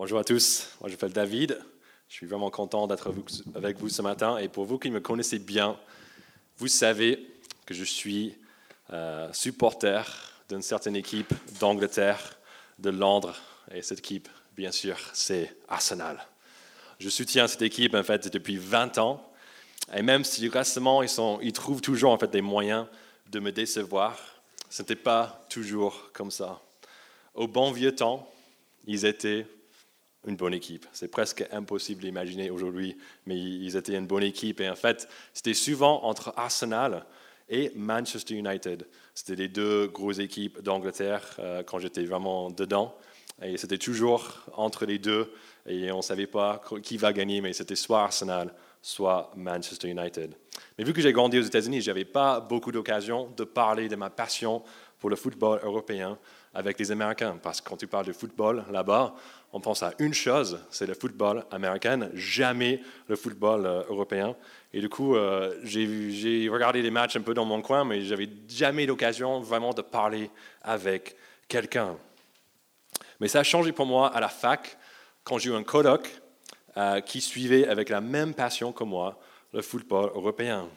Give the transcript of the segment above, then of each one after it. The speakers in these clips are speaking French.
Bonjour à tous, moi je m'appelle David. Je suis vraiment content d'être avec vous ce matin. Et pour vous qui me connaissez bien, vous savez que je suis euh, supporter d'une certaine équipe d'Angleterre, de Londres. Et cette équipe, bien sûr, c'est Arsenal. Je soutiens cette équipe en fait depuis 20 ans. Et même si récemment ils, sont, ils trouvent toujours en fait des moyens de me décevoir, ce n'était pas toujours comme ça. Au bon vieux temps, ils étaient une bonne équipe. C'est presque impossible d'imaginer aujourd'hui, mais ils étaient une bonne équipe. Et en fait, c'était souvent entre Arsenal et Manchester United. C'était les deux grosses équipes d'Angleterre euh, quand j'étais vraiment dedans. Et c'était toujours entre les deux. Et on ne savait pas qui va gagner, mais c'était soit Arsenal, soit Manchester United. Mais vu que j'ai grandi aux États-Unis, je n'avais pas beaucoup d'occasion de parler de ma passion pour le football européen avec les Américains. Parce que quand tu parles de football là-bas, on pense à une chose, c'est le football américain, jamais le football euh, européen. Et du coup, euh, j'ai regardé les matchs un peu dans mon coin, mais j'avais jamais l'occasion vraiment de parler avec quelqu'un. Mais ça a changé pour moi à la fac, quand j'ai eu un colloque euh, qui suivait avec la même passion que moi le football européen.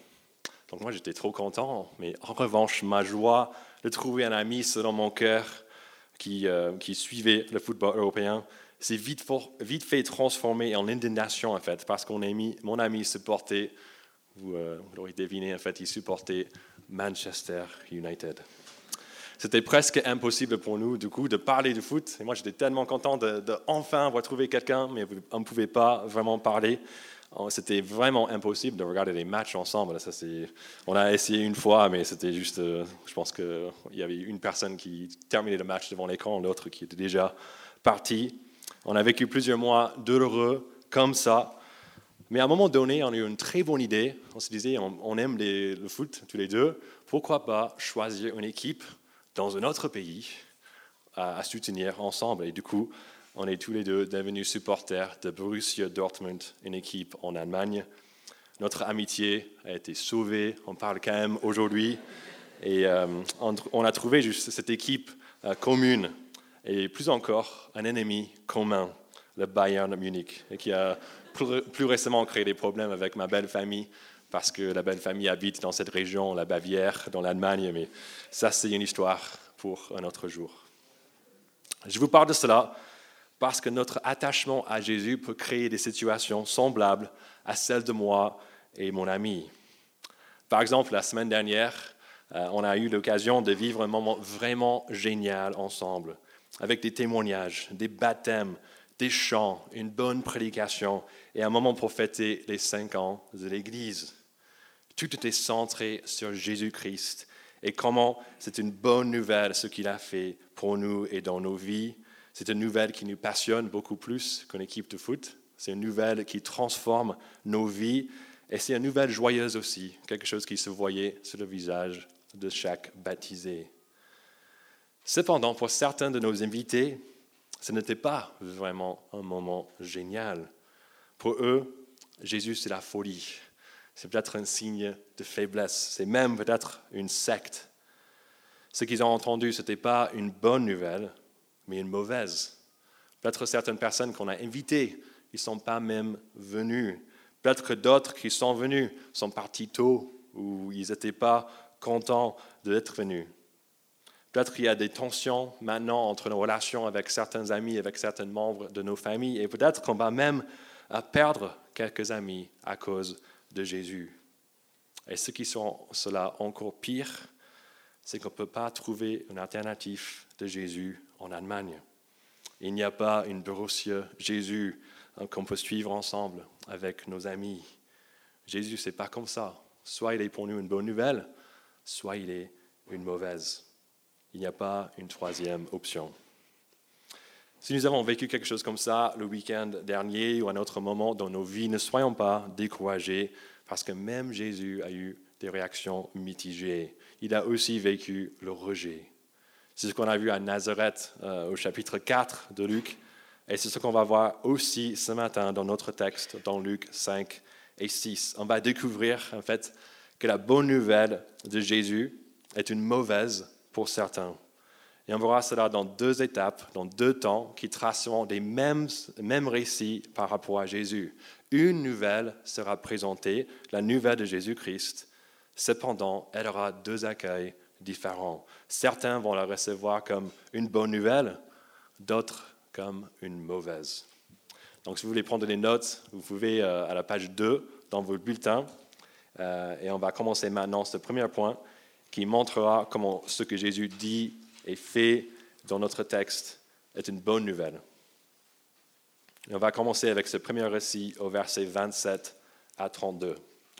Donc moi, j'étais trop content, mais en revanche, ma joie de trouver un ami selon mon cœur qui, qui suivait le football européen c'est vite, vite, fait transformé en indignation, en fait, parce qu'on mis, mon ami supportait, vous, euh, l'aurez deviné, en fait, il supportait Manchester United. C'était presque impossible pour nous, du coup, de parler de foot. Et moi, j'étais tellement content de, de enfin retrouver quelqu'un, mais on ne pouvait pas vraiment parler. C'était vraiment impossible de regarder les matchs ensemble. Ça, on a essayé une fois, mais c'était juste, euh, je pense qu'il y avait une personne qui terminait le match devant l'écran, l'autre qui était déjà parti. On a vécu plusieurs mois d'heureux comme ça. Mais à un moment donné, on a eu une très bonne idée. On se disait, on, aime le foot tous les deux. Pourquoi pas choisir une équipe dans un autre pays à, soutenir ensemble? Et du coup, on est tous les deux devenus supporters de Borussia Dortmund, une équipe en Allemagne. Notre amitié a été sauvée. On parle quand même aujourd'hui. Et euh, on, a trouvé juste cette équipe euh, commune et plus encore un ennemi commun, le Bayern Munich, et qui a plus récemment créé des problèmes avec ma belle famille, parce que la belle famille habite dans cette région, la Bavière, dans l'Allemagne, mais ça c'est une histoire pour un autre jour. Je vous parle de cela parce que notre attachement à Jésus peut créer des situations semblables à celles de moi et mon ami. Par exemple, la semaine dernière, euh, on a eu l'occasion de vivre un moment vraiment génial ensemble avec des témoignages, des baptêmes, des chants, une bonne prédication et un moment pour fêter les cinq ans de l'Église. Tout était centré sur Jésus-Christ et comment c'est une bonne nouvelle ce qu'il a fait pour nous et dans nos vies. C'est une nouvelle qui nous passionne beaucoup plus qu'une équipe de foot. C'est une nouvelle qui transforme nos vies et c'est une nouvelle joyeuse aussi, quelque chose qui se voyait sur le visage de chaque baptisé. Cependant, pour certains de nos invités, ce n'était pas vraiment un moment génial. Pour eux, Jésus, c'est la folie. C'est peut-être un signe de faiblesse. C'est même peut-être une secte. Ce qu'ils ont entendu, ce n'était pas une bonne nouvelle, mais une mauvaise. Peut-être certaines personnes qu'on a invitées, ils ne sont pas même venus. Peut-être que d'autres qui sont venus sont partis tôt ou ils n'étaient pas contents d'être venus. Peut-être qu'il y a des tensions maintenant entre nos relations avec certains amis, avec certains membres de nos familles, et peut-être qu'on va même euh, perdre quelques amis à cause de Jésus. Et ce qui sont cela encore pire, c'est qu'on ne peut pas trouver une alternative de Jésus en Allemagne. Il n'y a pas une Borussia Jésus hein, qu'on peut suivre ensemble avec nos amis. Jésus, c'est pas comme ça. Soit il est pour nous une bonne nouvelle, soit il est une mauvaise. Il n'y a pas une troisième option. Si nous avons vécu quelque chose comme ça le week-end dernier ou à un autre moment dans nos vies, ne soyons pas découragés parce que même Jésus a eu des réactions mitigées. Il a aussi vécu le rejet. C'est ce qu'on a vu à Nazareth euh, au chapitre 4 de Luc et c'est ce qu'on va voir aussi ce matin dans notre texte dans Luc 5 et 6. On va découvrir en fait que la bonne nouvelle de Jésus est une mauvaise pour certains. Et on verra cela dans deux étapes, dans deux temps, qui traceront les mêmes, mêmes récits par rapport à Jésus. Une nouvelle sera présentée, la nouvelle de Jésus-Christ. Cependant, elle aura deux accueils différents. Certains vont la recevoir comme une bonne nouvelle, d'autres comme une mauvaise. Donc, si vous voulez prendre des notes, vous pouvez euh, à la page 2 dans vos bulletins. Euh, et on va commencer maintenant ce premier point qui montrera comment ce que Jésus dit et fait dans notre texte est une bonne nouvelle. on va commencer avec ce premier récit au verset 27 à 32.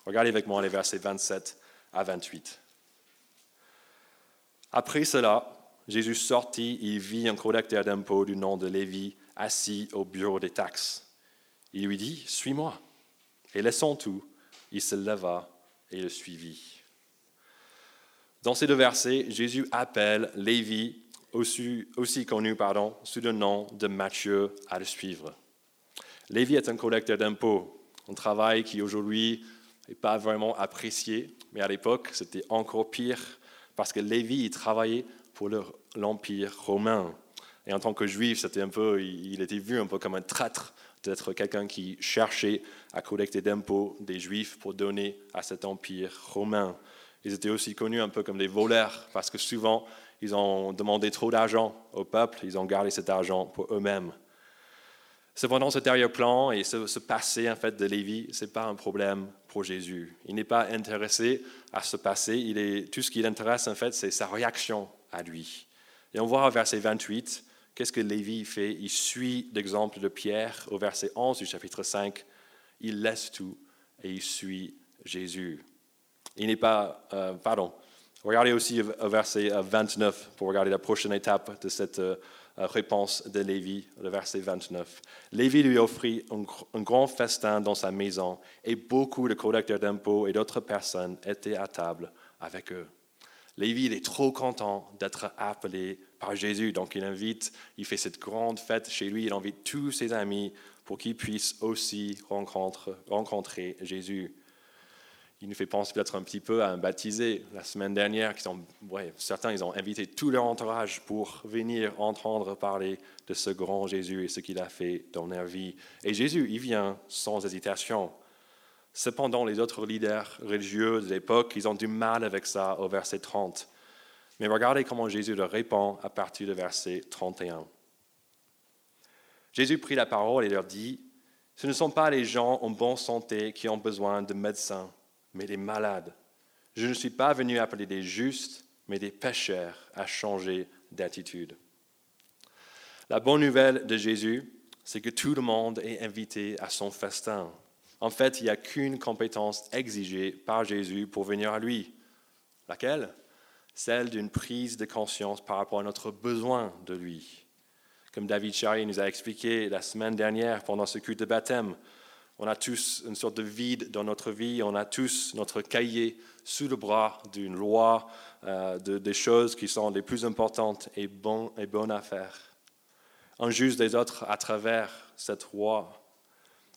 Regardez avec moi les versets 27 à 28. Après cela, Jésus sortit et vit un collecteur d'impôts du nom de Lévi assis au bureau des taxes. Il lui dit, Suis-moi. Et laissant tout, il se leva et le suivit. Dans ces deux versets, Jésus appelle Lévi, aussi, aussi connu pardon, sous le nom de Matthieu, à le suivre. Lévi est un collecteur d'impôts, un travail qui aujourd'hui n'est pas vraiment apprécié, mais à l'époque c'était encore pire parce que Lévi il travaillait pour l'Empire romain. Et en tant que juif, c'était un peu, il était vu un peu comme un traître d'être quelqu'un qui cherchait à collecter d'impôts des juifs pour donner à cet empire romain. Ils étaient aussi connus un peu comme des voleurs parce que souvent ils ont demandé trop d'argent au peuple, ils ont gardé cet argent pour eux-mêmes. Cependant, ce arrière-plan et ce, passé en fait de Lévi, ce n'est pas un problème pour Jésus. Il n'est pas intéressé à ce passé. Il est, tout ce qui l'intéresse en fait, c'est sa réaction à lui. Et on voit au verset 28, qu'est-ce que Lévi fait? Il suit l'exemple de Pierre au verset 11 du chapitre 5. Il laisse tout et il suit Jésus. Il n'est pas, euh, pardon, regardez aussi au verset 29 pour regarder la prochaine étape de cette euh, réponse de Lévi, le verset 29. Lévi lui offrit un, grand festin dans sa maison et beaucoup de collecteurs d'impôts et d'autres personnes étaient à table avec eux. Lévi il est trop content d'être appelé par Jésus, donc il invite, il fait cette grande fête chez lui, il invite tous ses amis pour qu'ils puissent aussi rencontrer Jésus il nous fait penser peut-être un petit peu à un baptisé la semaine dernière. Qui sont, ouais, certains, ils ont invité tout leur entourage pour venir entendre parler de ce grand Jésus et ce qu'il a fait dans leur vie. Et Jésus, il vient sans hésitation. Cependant, les autres leaders religieux de l'époque, ils ont du mal avec ça au verset 30. Mais regardez comment Jésus leur répond à partir du verset 31. Jésus prit la parole et leur dit, Ce ne sont pas les gens en bonne santé qui ont besoin de médecins mais des malades. Je ne suis pas venu appeler des justes, mais des pécheurs à changer d'attitude. La bonne nouvelle de Jésus, c'est que tout le monde est invité à son festin. En fait, il n'y a qu'une compétence exigée par Jésus pour venir à lui. Laquelle? Celle d'une prise de conscience par rapport à notre besoin de lui. Comme David Charry nous a expliqué la semaine dernière pendant ce culte de baptême, on a tous une sorte de vide dans notre vie, on a tous notre cahier sous le bras d'une loi, euh, des choses qui sont les plus importantes et, bon, et bonnes à faire. On juge des autres à travers cette loi,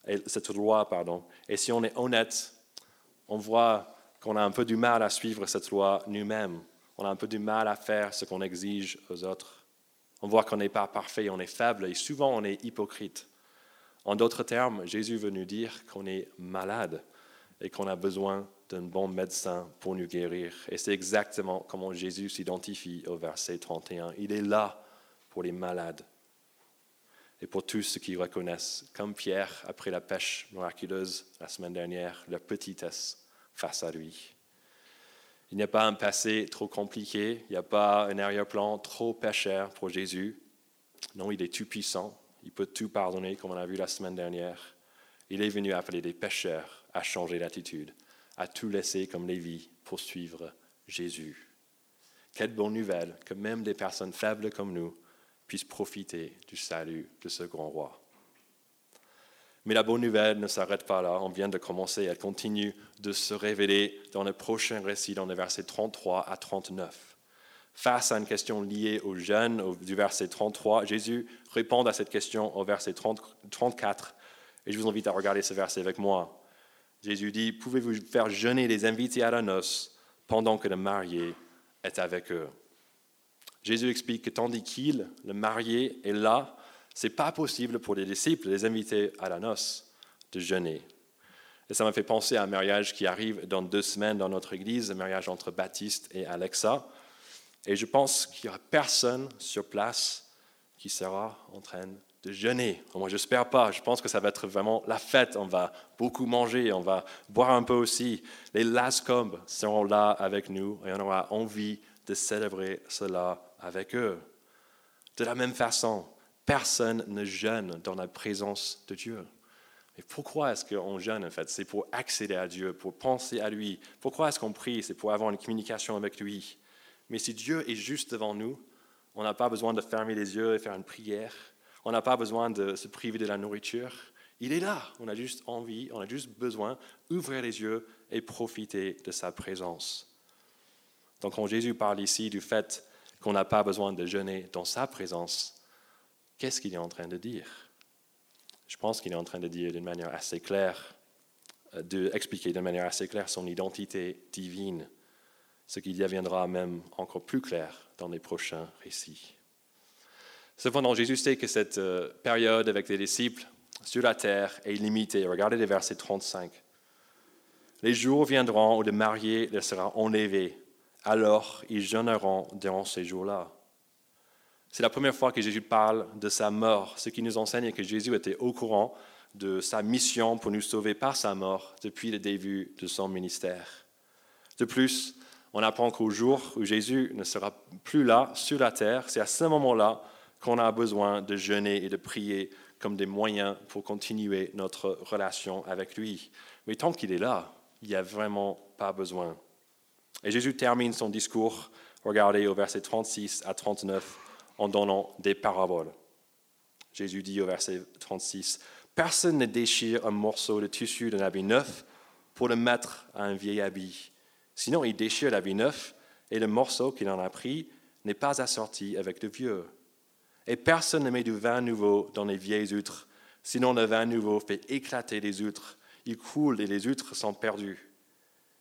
et, cette loi pardon. et si on est honnête, on voit qu'on a un peu du mal à suivre cette loi nous-mêmes. On a un peu du mal à faire ce qu'on exige aux autres. On voit qu'on n'est pas parfait, on est faible et souvent on est hypocrite. En d'autres termes, Jésus veut nous dire qu'on est malade et qu'on a besoin d'un bon médecin pour nous guérir. Et c'est exactement comment Jésus s'identifie au verset 31. Il est là pour les malades et pour tous ceux qui reconnaissent, comme Pierre après la pêche miraculeuse la semaine dernière, leur petitesse face à lui. Il n'y a pas un passé trop compliqué, il n'y a pas un arrière-plan trop pécheur pour Jésus. Non, il est tout puissant, il peut tout pardonner, comme on a vu la semaine dernière. Il est venu appeler des pécheurs à changer d'attitude, à tout laisser comme Lévi pour suivre Jésus. Quelle bonne nouvelle que même des personnes faibles comme nous puissent profiter du salut de ce grand roi. Mais la bonne nouvelle ne s'arrête pas là, on vient de commencer, elle continue de se révéler dans le prochain récit, dans les versets 33 à 39 face à une question liée aux jeunes, du verset 33, Jésus répond à cette question au verset 34. Et je vous invite à regarder ce verset avec moi. Jésus dit, pouvez-vous faire jeûner les invités à la noce pendant que le marié est avec eux? Jésus explique que tandis qu'il, le marié, est là, c'est pas possible pour les disciples, les invités à la noce, de jeûner. Et ça m'a fait penser à un mariage qui arrive dans deux semaines dans notre église, un mariage entre Baptiste et Alexa. Et je pense qu'il n'y aura personne sur place qui sera en train de jeûner. Moi, j'espère pas. Je pense que ça va être vraiment la fête. On va beaucoup manger, on va boire un peu aussi. Les Lascom seront là avec nous et on aura envie de célébrer cela avec eux. De la même façon, personne ne jeûne dans la présence de Dieu. Mais pourquoi est-ce qu'on jeûne en fait? C'est pour accéder à Dieu, pour penser à lui. Pourquoi est-ce qu'on prie? C'est pour avoir une communication avec lui. Mais si Dieu est juste devant nous, on n'a pas besoin de fermer les yeux et faire une prière. On n'a pas besoin de se priver de la nourriture. Il est là. On a juste envie, on a juste besoin d'ouvrir les yeux et profiter de sa présence. Donc quand Jésus parle ici du fait qu'on n'a pas besoin de jeûner dans sa présence, qu'est-ce qu'il est en train de dire? Je pense qu'il est en train de dire d'une manière assez claire, euh, d'expliquer d'une manière assez claire son identité divine, ce qui deviendra même encore plus clair dans les prochains récits. Cependant, Jésus sait que cette euh, période avec les disciples sur la terre est limitée. Regardez les versets 35. Les jours viendront où le marié le sera enlevé alors ils jeûneront durant ces jours-là. C'est la première fois que Jésus parle de sa mort, ce qui nous enseigne que Jésus était au courant de sa mission pour nous sauver par sa mort depuis le début de son ministère. De plus, on apprend qu'au jour où Jésus ne sera plus là sur la terre, c'est à ce moment-là qu'on a besoin de jeûner et de prier comme des moyens pour continuer notre relation avec lui. Mais tant qu'il est là, il n'y a vraiment pas besoin. Et Jésus termine son discours, regardez au verset 36 à 39, en donnant des paraboles. Jésus dit au verset 36, Personne ne déchire un morceau de tissu d'un habit neuf pour le mettre à un vieil habit. Sinon, il déchire l'habit neuf et le morceau qu'il en a pris n'est pas assorti avec le vieux. Et personne ne met du vin nouveau dans les vieilles huîtres, sinon le vin nouveau fait éclater les huîtres. Il coule et les huîtres sont perdues.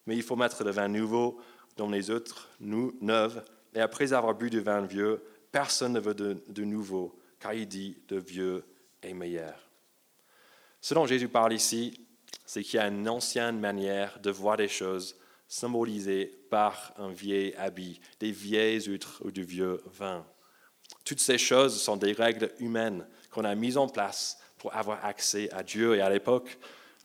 Mais il faut mettre le vin nouveau dans les autres neuves, et après avoir bu du vin vieux, personne ne veut de, nouveau, car il dit de vieux est meilleur. Ce dont Jésus parle ici, c'est qu'il y a une ancienne manière de voir des choses symbolisées par un vieil habit, des vieilles huîtres ou du vieux vin. Toutes ces choses sont des règles humaines qu'on a mises en place pour avoir accès à Dieu. Et à l'époque,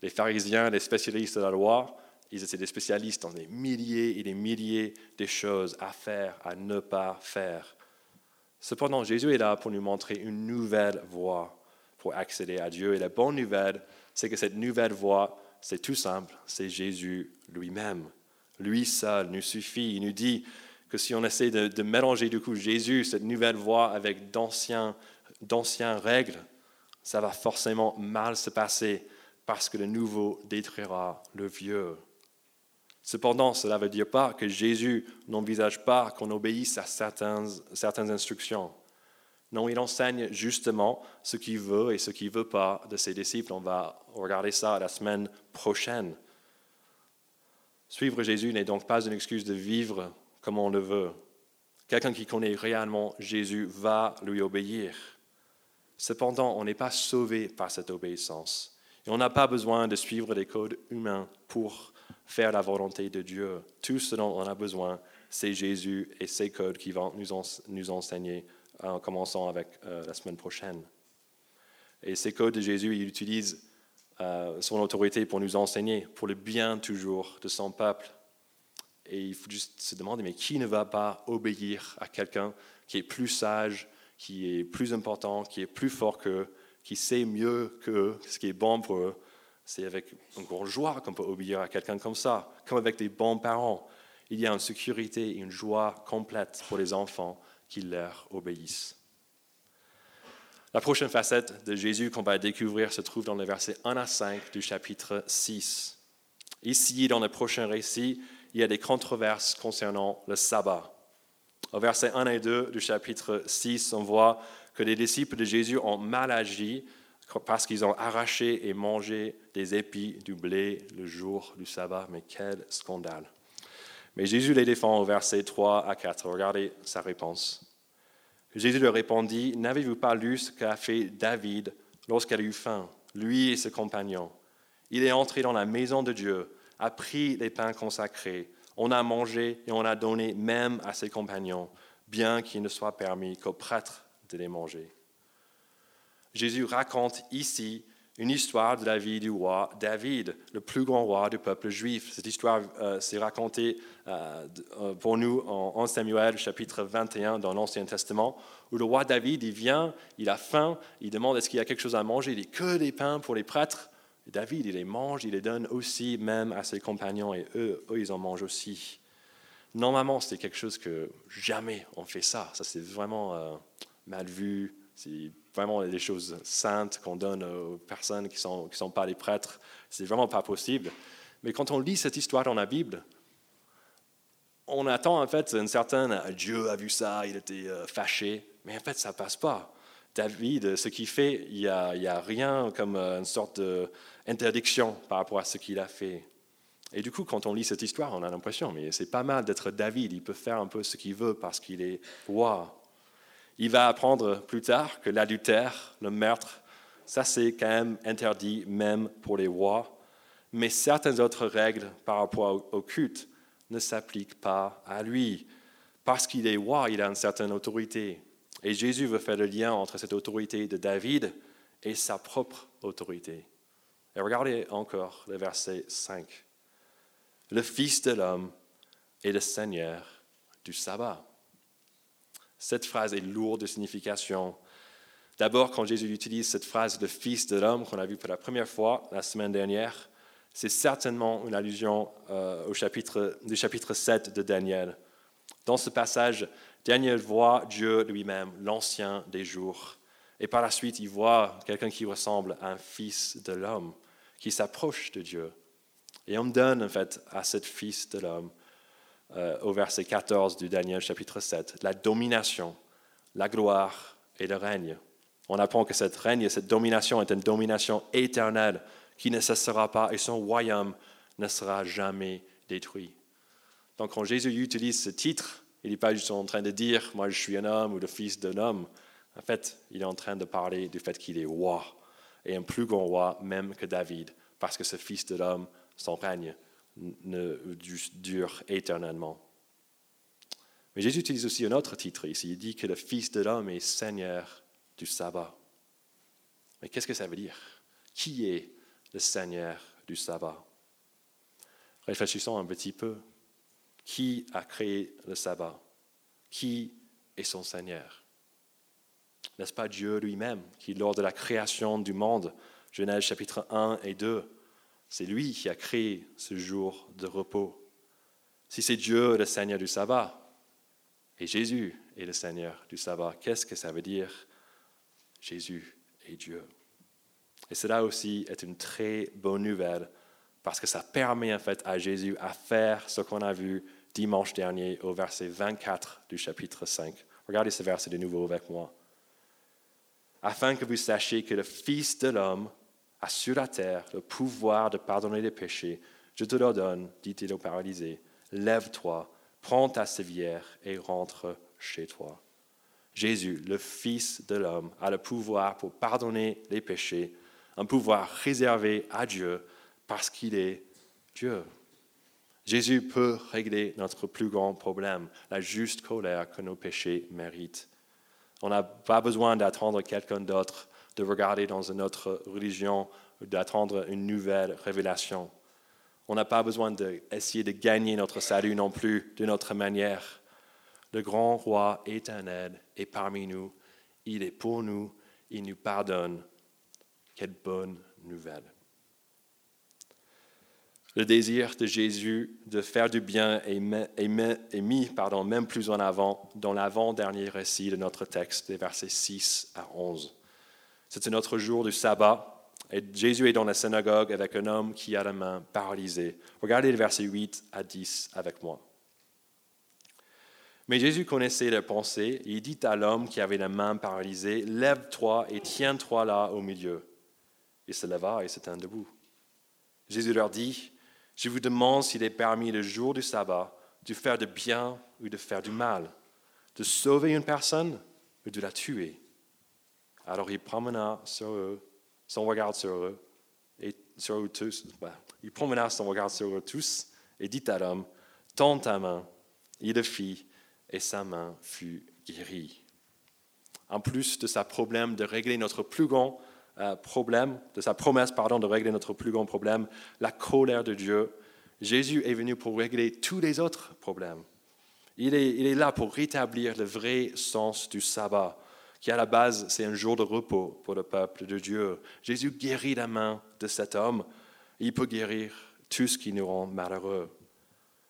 les pharisiens, les spécialistes de la loi, ils étaient des spécialistes dans des milliers et des milliers de choses à faire, à ne pas faire. Cependant, Jésus est là pour nous montrer une nouvelle voie pour accéder à Dieu. Et la bonne nouvelle, c'est que cette nouvelle voie, c'est tout simple, c'est Jésus lui-même. Lui seul nous suffit. Il nous dit que si on essaie de, mélanger du coup Jésus, cette nouvelle voie, avec d'anciennes règles, ça va forcément mal se passer parce que le nouveau détruira le vieux. Cependant, cela ne veut dire pas que Jésus n'envisage pas qu'on obéisse à certaines, certaines instructions. Non, il enseigne justement ce qu'il veut et ce qu'il ne veut pas de ses disciples. On va regarder ça la semaine prochaine. Suivre Jésus n'est donc pas une excuse de vivre comme on le veut. Quelqu'un qui connaît réellement Jésus va lui obéir. Cependant, on n'est pas sauvé par cette obéissance. Et on n'a pas besoin de suivre des codes humains pour faire la volonté de Dieu. Tout ce dont on a besoin, c'est Jésus et ses codes qui vont nous, enseigner en commençant avec euh, la semaine prochaine. Et ces codes de Jésus, il utilise euh, son autorité pour nous enseigner, pour le bien toujours de son peuple. Et il faut juste se demander, mais qui ne va pas obéir à quelqu'un qui est plus sage, qui est plus important, qui est plus fort qu'eux, qui sait mieux que ce qui est bon pour eux? C'est avec une grande joie qu'on peut obéir à quelqu'un comme ça, comme avec des bons parents. Il y a une sécurité et une joie complète pour les enfants qui leur obéissent. La prochaine facette de Jésus qu'on va découvrir se trouve dans les versets 1 à 5 du chapitre 6. Ici, dans le prochain récit, il y a des controverses concernant le sabbat. Au verset 1 et 2 du chapitre 6, on voit que les disciples de Jésus ont mal agi parce qu'ils ont arraché et mangé des épis du blé le jour du sabbat. Mais quel scandale. Mais Jésus les défend au verset 3 à 4. Regardez sa réponse. Jésus leur répondit, N'avez-vous pas lu ce qu'a fait David lorsqu'il a eu faim, lui et ses compagnons? Il est entré dans la maison de Dieu, a pris les pains consacrés, on a mangé et on a donné même à ses compagnons, bien qu'il ne soit permis qu'aux prêtres de les manger. Jésus raconte ici une histoire de la vie du roi David, le plus grand roi du peuple juif. Cette histoire euh, s'est racontée euh, euh, pour nous en, Samuel chapitre 21 dans l'Ancien Testament, où le roi David, il vient, il a faim, il demande est-ce qu'il y a quelque chose à manger, il dit que des pains pour les prêtres. David, il les mange, il les donne aussi même à ses compagnons, et eux, eux ils en mangent aussi. Normalement, c'est quelque chose que jamais on fait ça. Ça, c'est vraiment mal vu, c'est vraiment des choses saintes qu'on donne aux personnes qui ne sont, qui sont pas les prêtres. C'est vraiment pas possible. Mais quand on lit cette histoire dans la Bible, on attend en fait une certaine Dieu a vu ça, il était euh, fâché, mais en fait ça passe pas. David, ce qu'il fait, il n'y a, a, rien comme euh, une sorte d'interdiction par rapport à ce qu'il a fait. Et du coup, quand on lit cette histoire, on a l'impression, mais c'est pas mal d'être David, il peut faire un peu ce qu'il veut parce qu'il est roi. Il va apprendre plus tard que l'adultère, le meurtre, ça c'est quand même interdit même pour les rois, mais certaines autres règles par rapport au culte ne s'appliquent pas à lui. Parce qu'il est roi, il a une certaine autorité. Et Jésus veut faire le lien entre cette autorité de David et sa propre autorité. Et regardez encore le verset 5. Le Fils de l'homme est le Seigneur du sabbat. Cette phrase est lourde de signification. D'abord, quand Jésus utilise cette phrase, le Fils de l'homme, qu'on a vu pour la première fois la semaine dernière, c'est certainement une allusion euh, au chapitre, du chapitre 7 de Daniel. Dans ce passage, Daniel voit Dieu lui-même, l'ancien des jours. Et par la suite, il voit quelqu'un qui ressemble à un fils de l'homme, qui s'approche de Dieu. Et on donne en fait à ce fils de l'homme euh, au verset 14 du Daniel chapitre 7, la domination, la gloire et le règne. On apprend que cette règne, cette domination est une domination éternelle qui ne cessera pas et son royaume ne sera jamais détruit. Donc quand Jésus utilise ce titre, il n'est pas juste en train de dire moi je suis un homme ou le fils d'un homme. En fait, il est en train de parler du fait qu'il est roi et un plus grand roi même que David, parce que ce fils de l'homme, son règne ne dure éternellement. Mais Jésus utilise aussi un autre titre ici. Il dit que le Fils de l'homme est Seigneur du sabbat. Mais qu'est-ce que ça veut dire? Qui est le Seigneur du sabbat? Réfléchissons un petit peu. Qui a créé le sabbat? Qui est son Seigneur? N'est-ce pas Dieu lui-même qui, lors de la création du monde, Genèse chapitre 1 et 2, c'est lui qui a créé ce jour de repos. Si c'est Dieu le Seigneur du sabbat, et Jésus est le Seigneur du sabbat, qu'est-ce que ça veut dire? Jésus est Dieu. Et cela aussi est une très bonne nouvelle parce que ça permet en fait à Jésus à faire ce qu'on a vu dimanche dernier au verset 24 du chapitre 5. Regardez ce verset de nouveau avec moi. Afin que vous sachiez que le Fils de l'homme a sur la terre le pouvoir de pardonner les péchés. Je te le donne, dit-il au paralysé. Lève-toi, prends ta civière et rentre chez toi. Jésus, le Fils de l'homme, a le pouvoir pour pardonner les péchés, un pouvoir réservé à Dieu parce qu'il est Dieu. Jésus peut régler notre plus grand problème, la juste colère que nos péchés méritent. On n'a pas besoin d'attendre quelqu'un d'autre de regarder dans une autre religion, d'attendre une nouvelle révélation. On n'a pas besoin d'essayer de gagner notre salut non plus de notre manière. Le grand roi éternel est parmi nous. Il est pour nous. Il nous pardonne. Quelle bonne nouvelle. Le désir de Jésus de faire du bien est, mis pardon, même plus en avant dans l'avant-dernier récit de notre texte, des versets 6 à 11. Un autre jour du sabbat. Et Jésus est dans la synagogue avec un homme qui a la main paralysée. Regardez le verset 8 à 10 avec moi. Mais Jésus connaissait leurs pensées. Il dit à l'homme qui avait la main paralysée, Lève-toi et tiens-toi là au milieu. Il se leva et se tint debout. Jésus leur dit, Je vous demande s'il est permis le jour du sabbat de faire du bien ou de faire du mal, de sauver une personne ou de la tuer. Alors il promena sur eux, son regard sur eux, et sur eux tous. Bah, il promena son regard sur eux tous et dit à l'homme Tends ta main. Il le fit, et sa main fut guérie. En plus de sa problème de régler notre plus grand euh, problème, de sa promesse pardon de régler notre plus grand problème, la colère de Dieu, Jésus est venu pour régler tous les autres problèmes. Il est là pour rétablir le vrai sens du sabbat, qui à la base c'est un jour de repos pour le peuple de Dieu. Jésus guérit la main de cet homme. Il peut guérir tout ce qui nous rend malheureux.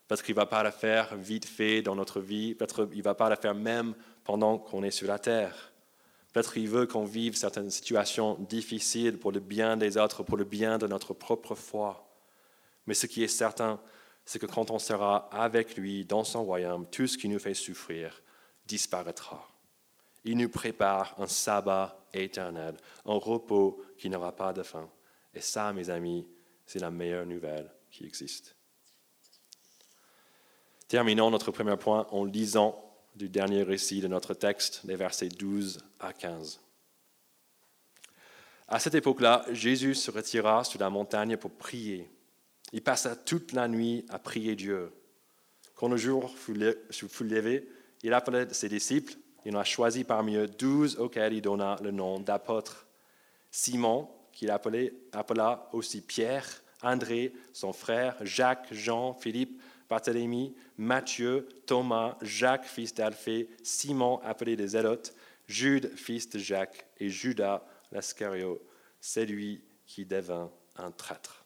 Parce qu'il ne va pas la faire vite fait dans notre vie, peut-être il ne va pas la faire même pendant qu'on est sur la terre. Peut-être qu'il veut qu'on vive certaines situations difficiles pour le bien des autres, pour le bien de notre propre foi. Mais ce qui est certain, c'est que quand on sera avec lui dans son royaume, tout ce qui nous fait souffrir disparaîtra. Il nous prépare un sabbat éternel, un repos qui n'aura pas de fin. Et ça, mes amis, c'est la meilleure nouvelle qui existe. Terminons notre premier point en lisant du dernier récit de notre texte, les versets 12 à 15. À cette époque-là, Jésus se retira sur la montagne pour prier. Il passa toute la nuit à prier Dieu. Quand le jour fut levé, il appela ses disciples. Il en a choisi parmi eux douze auxquels il donna le nom d'apôtres. Simon, qu'il appela aussi Pierre, André, son frère, Jacques, Jean, Philippe, Barthélemy, Matthieu, Thomas, Jacques, fils d'Alphée, Simon, appelé des Zélotes, Jude, fils de Jacques, et Judas l'Ascario, celui qui devint un traître.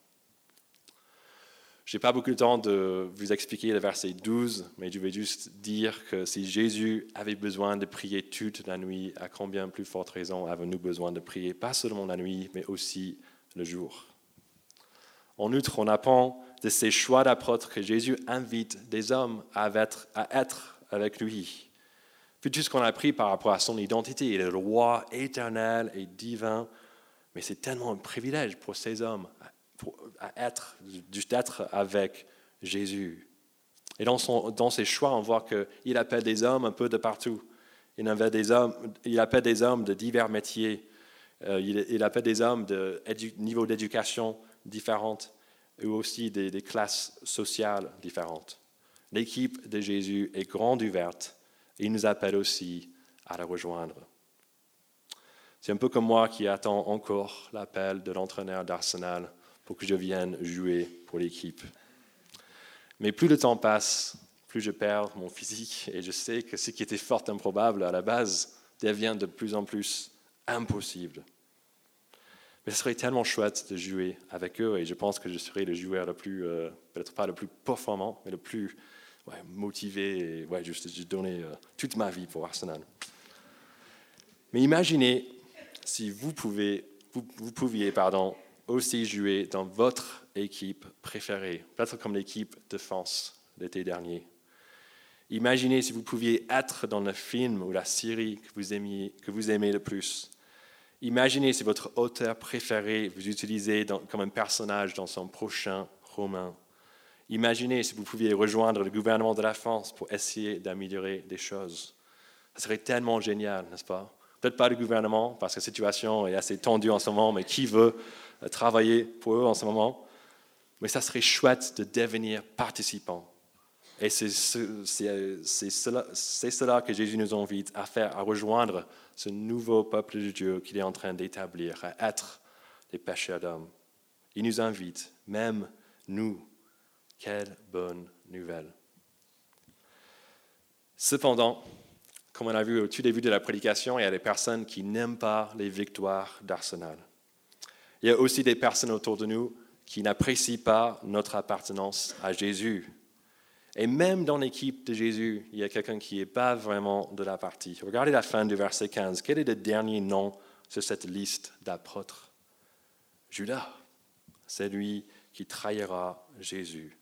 Je n'ai pas beaucoup de temps de vous expliquer le verset 12, mais je vais juste dire que si Jésus avait besoin de prier toute la nuit, à combien plus forte raison avons-nous besoin de prier, pas seulement la nuit, mais aussi le jour? En outre, on apprend de ces choix d'apôtres que Jésus invite des hommes à être, avec lui. Puis tout ce qu'on a appris par rapport à son identité, il est le roi éternel et divin, mais c'est tellement un privilège pour ces hommes à être, juste être avec Jésus. Et dans, son, dans ses choix, on voit qu'il appelle des hommes un peu de partout. Il, appelle des hommes, il appelle des hommes de divers métiers. Euh, il, appelle des hommes de niveau d'éducation différentes et aussi des, classes sociales différentes. L'équipe de Jésus est grande ouverte il nous appelle aussi à la rejoindre. C'est un peu comme moi qui attends encore l'appel de l'entraîneur d'Arsenal pour que je vienne jouer pour l'équipe. Mais plus le temps passe, plus je perds mon physique et je sais que ce qui était fort improbable à la base devient de plus en plus impossible. Mais ce serait tellement chouette de jouer avec eux et je pense que je serai le joueur le plus, euh, peut-être pas le plus performant, mais le plus motivé et ouais, juste, donner euh, toute ma vie pour Arsenal. Mais imaginez si vous, vous pouviez pardon, aussi jouer dans votre équipe préférée, peut-être comme l'équipe de France l'été dernier. Imaginez si vous pouviez être dans le film ou la série que vous aimez le plus. Imaginez si votre auteur préféré vous utilisez comme un personnage dans son prochain roman. Imaginez si vous pouviez rejoindre le gouvernement de la France pour essayer d'améliorer des choses. Ce serait tellement génial, n'est-ce pas? Peut-être pas le gouvernement, parce que la situation est assez tendue en ce moment, mais qui veut travailler pour eux en ce moment? Mais ça serait chouette de devenir participant. Et c'est cela, cela, que Jésus nous invite à faire, à rejoindre ce nouveau peuple de Dieu qu'il est en train d'établir, à être les pécheurs d'hommes. Il nous invite, même nous. Quelle bonne nouvelle. Cependant, comme on a vu au tout début de la prédication, il y a des personnes qui n'aiment pas les victoires d'Arsenal. Il y a aussi des personnes autour de nous qui n'apprécient pas notre appartenance à Jésus. Et même dans l'équipe de Jésus, il y a quelqu'un qui n'est pas vraiment de la partie. Regardez la fin du verset 15. Quel est le dernier nom sur cette liste d'apôtres? Judas. C'est lui qui trahira Jésus.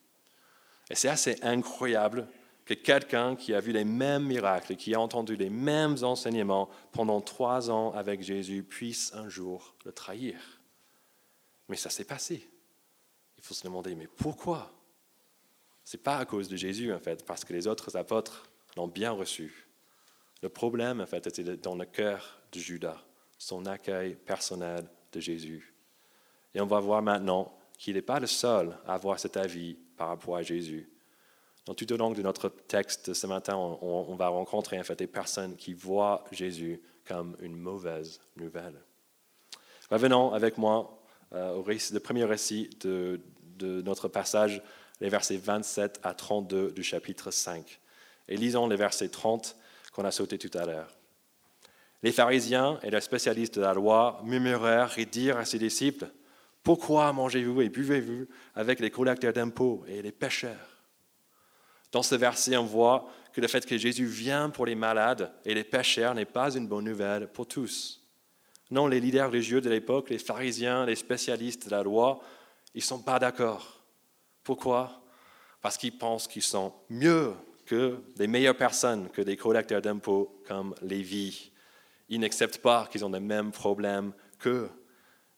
Et c'est assez incroyable que quelqu'un qui a vu les mêmes miracles, qui a entendu les mêmes enseignements pendant trois ans avec Jésus, puisse un jour le trahir. Mais ça s'est passé. Il faut se demander, mais pourquoi? Ce n'est pas à cause de Jésus, en fait, parce que les autres apôtres l'ont bien reçu. Le problème, en fait, était dans le cœur de Judas, son accueil personnel de Jésus. Et on va voir maintenant qu'il n'est pas le seul à avoir cet avis par rapport à Jésus. Donc, tout au long de notre texte ce matin, on, va rencontrer en fait des personnes qui voient Jésus comme une mauvaise nouvelle. Revenons avec moi au récit, le premier récit de, notre passage, les versets 27 à 32 du chapitre 5. Et lisons les versets 30 qu'on a sauté tout à l'heure. Les pharisiens et les spécialistes de la loi murmurèrent et dirent à ses disciples, Pourquoi mangez-vous et buvez-vous avec les collecteurs d'impôts et les pêcheurs? Dans ce verset, on voit que le fait que Jésus vient pour les malades et les pêcheurs n'est pas une bonne nouvelle pour tous. Non, les leaders religieux de l'époque, les pharisiens, les spécialistes de la loi, ils ne sont pas d'accord. Pourquoi? Parce qu'ils pensent qu'ils sont mieux que des meilleures personnes que des collecteurs d'impôts comme Lévi. Ils n'acceptent pas qu'ils ont les mêmes problèmes qu'eux.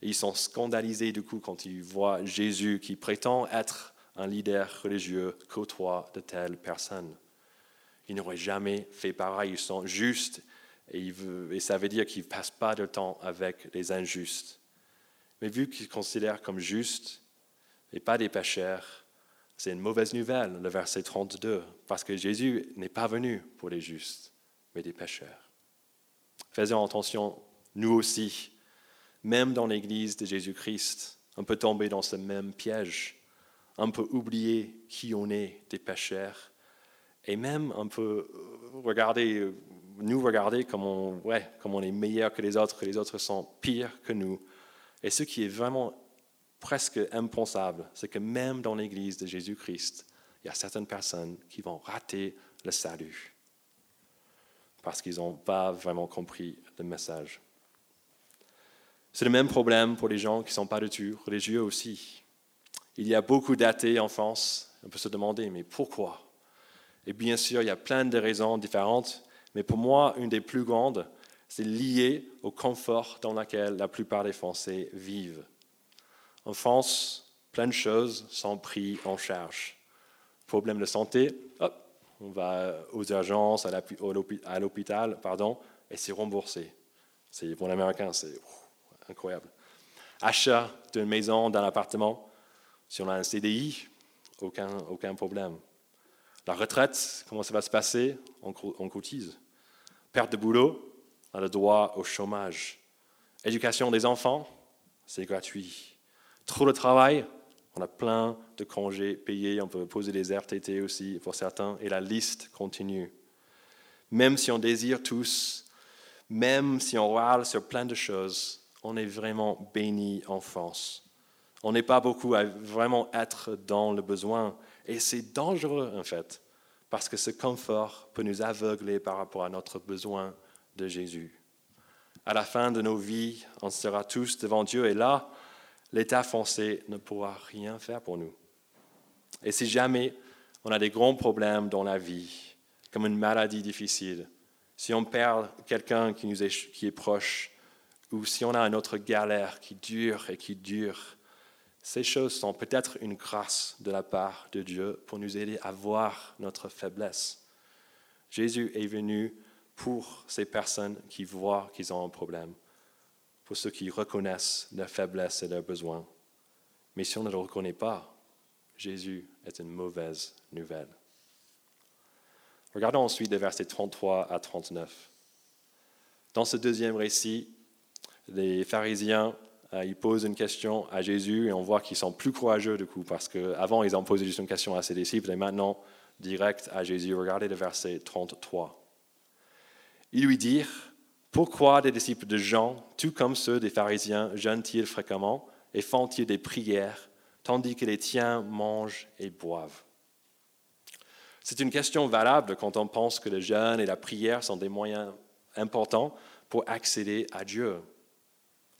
Ils sont scandalisés du coup quand ils voient Jésus qui prétend être un leader religieux côtoie de telles personnes. Ils n'auraient jamais fait pareil, ils sont justes et, ça veut dire qu'ils ne passent pas de temps avec les injustes. Mais vu qu'ils considèrent comme justes et pas des pécheurs, c'est une mauvaise nouvelle, le verset 32, parce que Jésus n'est pas venu pour les justes, mais des pécheurs. Faisons attention, nous aussi, même dans l'Église de Jésus-Christ, on peut tomber dans ce même piège. On peut oublier qui on est, des pécheurs, et même on peut regarder, nous regarder comme on, ouais, comme on est meilleur que les autres, que les autres sont pires que nous. Et ce qui est vraiment presque impensable, c'est que même dans l'Église de Jésus-Christ, il y a certaines personnes qui vont rater le salut parce qu'ils n'ont pas vraiment compris le message. C'est le même problème pour les gens qui ne sont pas de tout religieux aussi. Il y a beaucoup d'athées en France. On peut se demander, mais pourquoi? Et bien sûr, il y a plein de raisons différentes, mais pour moi, une des plus grandes, c'est lié au confort dans lequel la plupart des Français vivent. En France, plein de choses sont prises en charge. Problème de santé, hop, on va aux urgences, à l'hôpital, pardon, et c'est remboursé. C'est pour l'américain, c'est incroyable. Achat d'une maison, d'un appartement, si on a un CDI, aucun problème. La retraite, comment ça va se passer? On, cotise. Perte de boulot, on a le droit au chômage. Éducation des enfants, c'est gratuit. Trop de travail, on a plein de congés payés, on peut poser des RTT aussi pour certains, et la liste continue. Même si on désire tous, même si on râle sur plein de choses, on est vraiment béni en France. On n'est pas beaucoup à vraiment être dans le besoin, et c'est dangereux en fait, parce que ce confort peut nous aveugler par rapport à notre besoin de Jésus. À la fin de nos vies, on sera tous devant Dieu, et là, l'État français ne pourra rien faire pour nous. Et si jamais on a des grands problèmes dans la vie, comme une maladie difficile, si on perd quelqu'un qui qui est proche, ou si on a une autre galère qui dure et qui dure, ces choses sont peut-être une grâce de la part de Dieu pour nous aider à voir notre faiblesse. Jésus est venu pour ces personnes qui voient qu'ils ont un problème pour ceux qui reconnaissent leur faiblesse et leurs besoins. Mais si on ne le reconnaît pas, Jésus est une mauvaise nouvelle. Regardons ensuite les versets 33 à 39. Dans ce deuxième récit, les pharisiens ils posent une question à Jésus et on voit qu'ils sont plus courageux du coup, parce qu'avant ils ont posé juste une question à ses disciples et maintenant direct à Jésus. Regardez le verset 33. Ils lui dirent pourquoi des disciples de Jean, tout comme ceux des pharisiens, jeûnent-ils fréquemment et font-ils des prières, tandis que les tiens mangent et boivent? C'est une question valable quand on pense que le jeûne et la prière sont des moyens importants pour accéder à Dieu.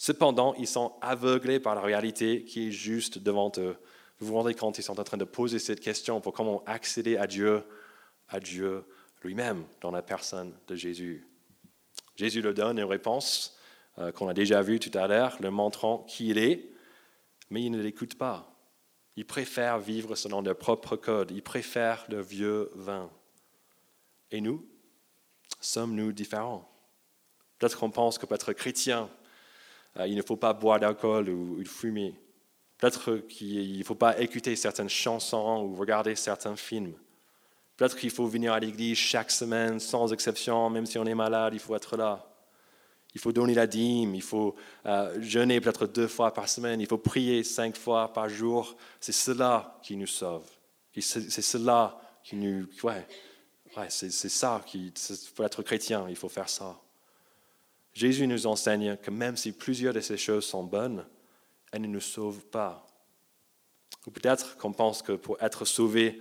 Cependant, ils sont aveuglés par la réalité qui est juste devant eux. Vous vous rendez compte, ils sont en train de poser cette question pour comment accéder à Dieu, à Dieu lui-même, dans la personne de Jésus. Jésus leur donne une réponse euh, qu'on a déjà vue tout à l'heure, leur montrant qui il est, mais ils ne l'écoutent pas. Ils préfèrent vivre selon leur propre code, ils préfèrent le vieux vin. Et nous sommes-nous différents? Peut-être qu'on pense que pour être chrétien, il ne faut pas boire d'alcool ou, fumer. Peut-être qu'il ne faut pas écouter certaines chansons ou regarder certains films. Peut-être qu'il faut venir à l'église chaque semaine sans exception, même si on est malade, il faut être là. Il faut donner la dîme, il faut euh, jeûner peut-être deux fois par semaine, il faut prier cinq fois par jour. C'est cela qui nous sauve. C'est cela qui nous... Ouais, ouais c'est ça qui... Pour être chrétien, il faut faire ça. Jésus nous enseigne que même si plusieurs de ces choses sont bonnes, elles ne nous sauvent pas. Ou peut-être qu'on pense que pour être sauvé,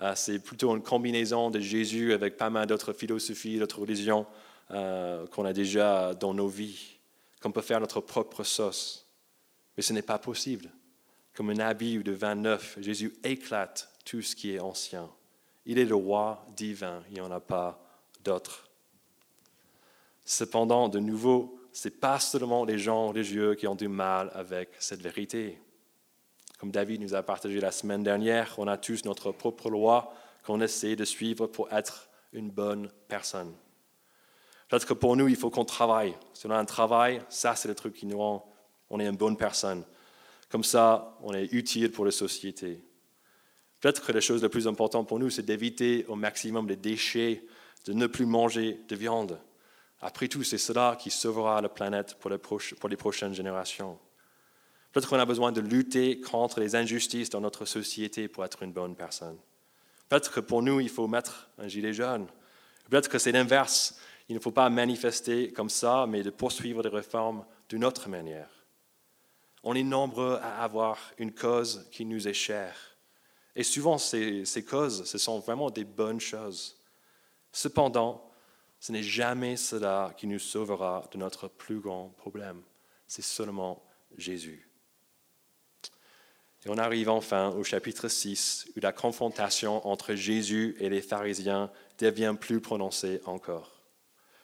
euh, c'est plutôt une combinaison de Jésus avec pas mal d'autres philosophies, d'autres religions euh, qu'on a déjà dans nos vies, qu'on peut faire notre propre sauce. Mais ce n'est pas possible. Comme un habit de vin neuf, Jésus éclate tout ce qui est ancien. Il est le roi divin, il n'y en a pas d'autre. Cependant, de nouveau, ce n'est pas seulement les gens religieux qui ont du mal avec cette vérité. Comme David nous a partagé la semaine dernière, on a tous notre propre loi qu'on essaie de suivre pour être une bonne personne. Peut-être que pour nous, il faut qu'on travaille. Si on a un travail, ça, c'est le truc qui nous rend, on est une bonne personne. Comme ça, on est utile pour la société. Peut-être que la chose la plus importante pour nous, c'est d'éviter au maximum les déchets, de ne plus manger de viande. Après tout, c'est cela qui sauvera la planète pour les, prochaines générations. Peut-être qu'on a besoin de lutter contre les injustices dans notre société pour être une bonne personne. Peut-être que pour nous, il faut mettre un gilet jaune. Peut-être que c'est l'inverse. Il ne faut pas manifester comme ça, mais de poursuivre des réformes d'une autre manière. On est nombreux à avoir une cause qui nous est chère. Et souvent, ces, ces causes, ce sont vraiment des bonnes choses. Cependant, ce n'est jamais cela qui nous sauvera de notre plus grand problème. C'est seulement Jésus. Et on arrive enfin au chapitre 6, où la confrontation entre Jésus et les pharisiens devient plus prononcée encore.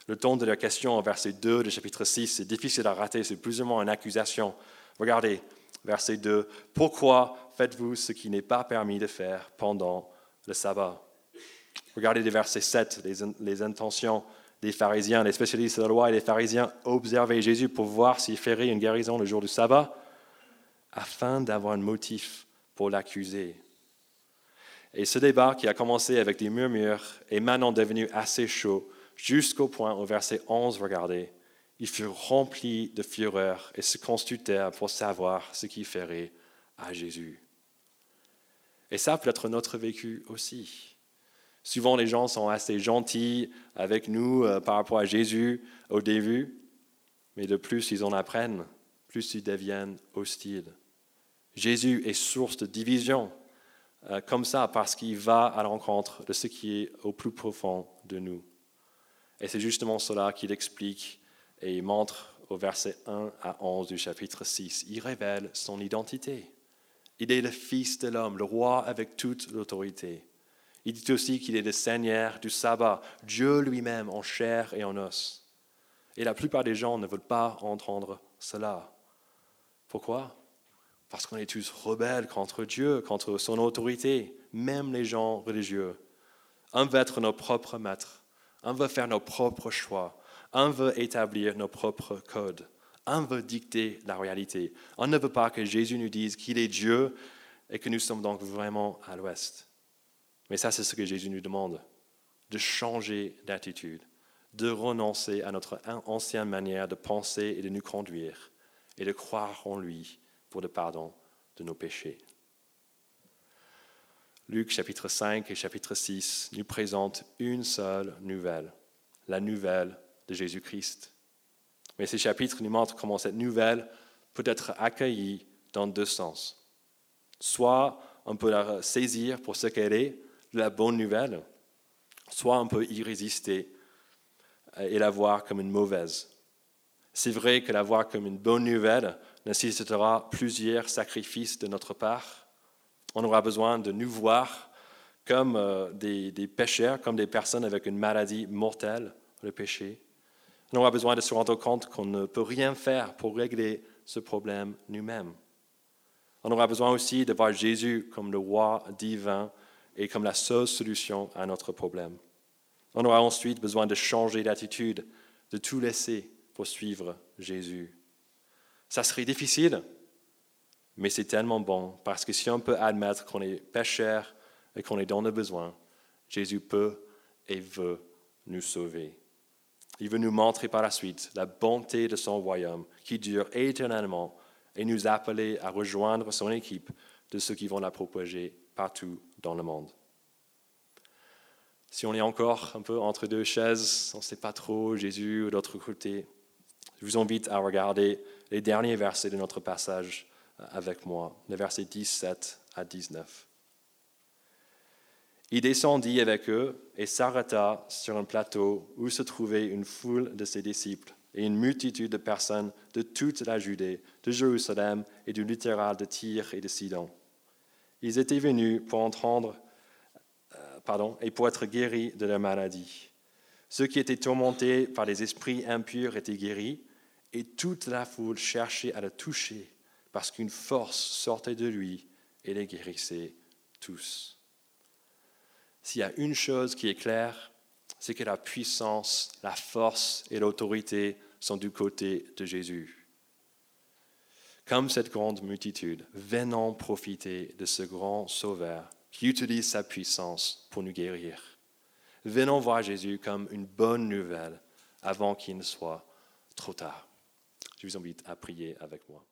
Le ton de la question au verset 2 du chapitre 6, c'est difficile à rater, c'est plus ou moins une accusation. Regardez, verset 2, Pourquoi faites-vous ce qui n'est pas permis de faire pendant le sabbat? Regardez les versets 7, les, intentions des pharisiens, les spécialistes de la loi et les pharisiens observaient Jésus pour voir s'il ferait une guérison le jour du sabbat, afin d'avoir un motif pour l'accuser. Et ce débat qui a commencé avec des murmures est maintenant devenu assez chaud, jusqu'au point au verset 11, regardez, ils furent remplis de fureur et se consultèrent pour savoir ce qu'il ferait à Jésus. Et ça peut être notre vécu aussi. Souvent, les gens sont assez gentils avec nous euh, par rapport à Jésus au début, mais de plus ils en apprennent, plus ils deviennent hostiles. Jésus est source de division, euh, comme ça, parce qu'il va à l'encontre de ce qui est au plus profond de nous. Et c'est justement cela qu'il explique et il montre au verset 1 à 11 du chapitre 6. Il révèle son identité. Il est le Fils de l'homme, le roi avec toute l'autorité. Il dit aussi qu'il est le Seigneur du sabbat, Dieu lui-même en chair et en os. Et la plupart des gens ne veulent pas entendre cela. Pourquoi? Parce qu'on est tous rebelles contre Dieu, contre son autorité, même les gens religieux. Un veut être nos propres maîtres, un veut faire nos propres choix, un veut établir nos propres codes, un veut dicter la réalité. On ne veut pas que Jésus nous dise qu'il est Dieu et que nous sommes donc vraiment à l'ouest. Mais ça, c'est ce que Jésus nous demande, de changer d'attitude, de renoncer à notre ancienne manière de penser et de nous conduire, et de croire en lui pour le pardon de nos péchés. Luc chapitre 5 et chapitre 6 nous présentent une seule nouvelle, la nouvelle de Jésus-Christ. Mais ces chapitres nous montrent comment cette nouvelle peut être accueillie dans deux sens. Soit on peut la saisir pour ce qu'elle est, la bonne nouvelle, soit on peut y résister et la voir comme une mauvaise. C'est vrai que la voir comme une bonne nouvelle nécessitera plusieurs sacrifices de notre part. On aura besoin de nous voir comme euh, des, des pécheurs, comme des personnes avec une maladie mortelle, le péché. On aura besoin de se rendre compte qu'on ne peut rien faire pour régler ce problème nous-mêmes. On aura besoin aussi de voir Jésus comme le roi divin et comme la seule solution à notre problème. On aura ensuite besoin de changer d'attitude, de tout laisser pour suivre Jésus. Ça serait difficile, mais c'est tellement bon parce que si on peut admettre qu'on est pécheur et qu'on est dans le besoin, Jésus peut et veut nous sauver. Il veut nous montrer par la suite la bonté de son royaume qui dure éternellement et nous appeler à rejoindre son équipe de ceux qui vont la propager partout dans le monde. Si on est encore un peu entre deux chaises, on ne sait pas trop Jésus ou d'autre côté, je vous invite à regarder les derniers versets de notre passage avec moi, les versets 17 à 19. Il descendit avec eux et s'arrêta sur un plateau où se trouvait une foule de ses disciples et une multitude de personnes de toute la Judée, de Jérusalem et du littoral de Tyr et de Sidon. Ils étaient venus pour entendre, euh, pardon, et pour être guéris de leur maladie. Ceux qui étaient tourmentés par les esprits impurs étaient guéris, et toute la foule cherchait à le toucher, parce qu'une force sortait de lui et les guérissait tous. S'il y a une chose qui est claire, c'est que la puissance, la force et l'autorité sont du côté de Jésus. Comme cette grande multitude, venons profiter de ce grand Sauveur qui utilise sa puissance pour nous guérir. Venons voir Jésus comme une bonne nouvelle avant qu'il ne soit trop tard. Je vous invite à prier avec moi.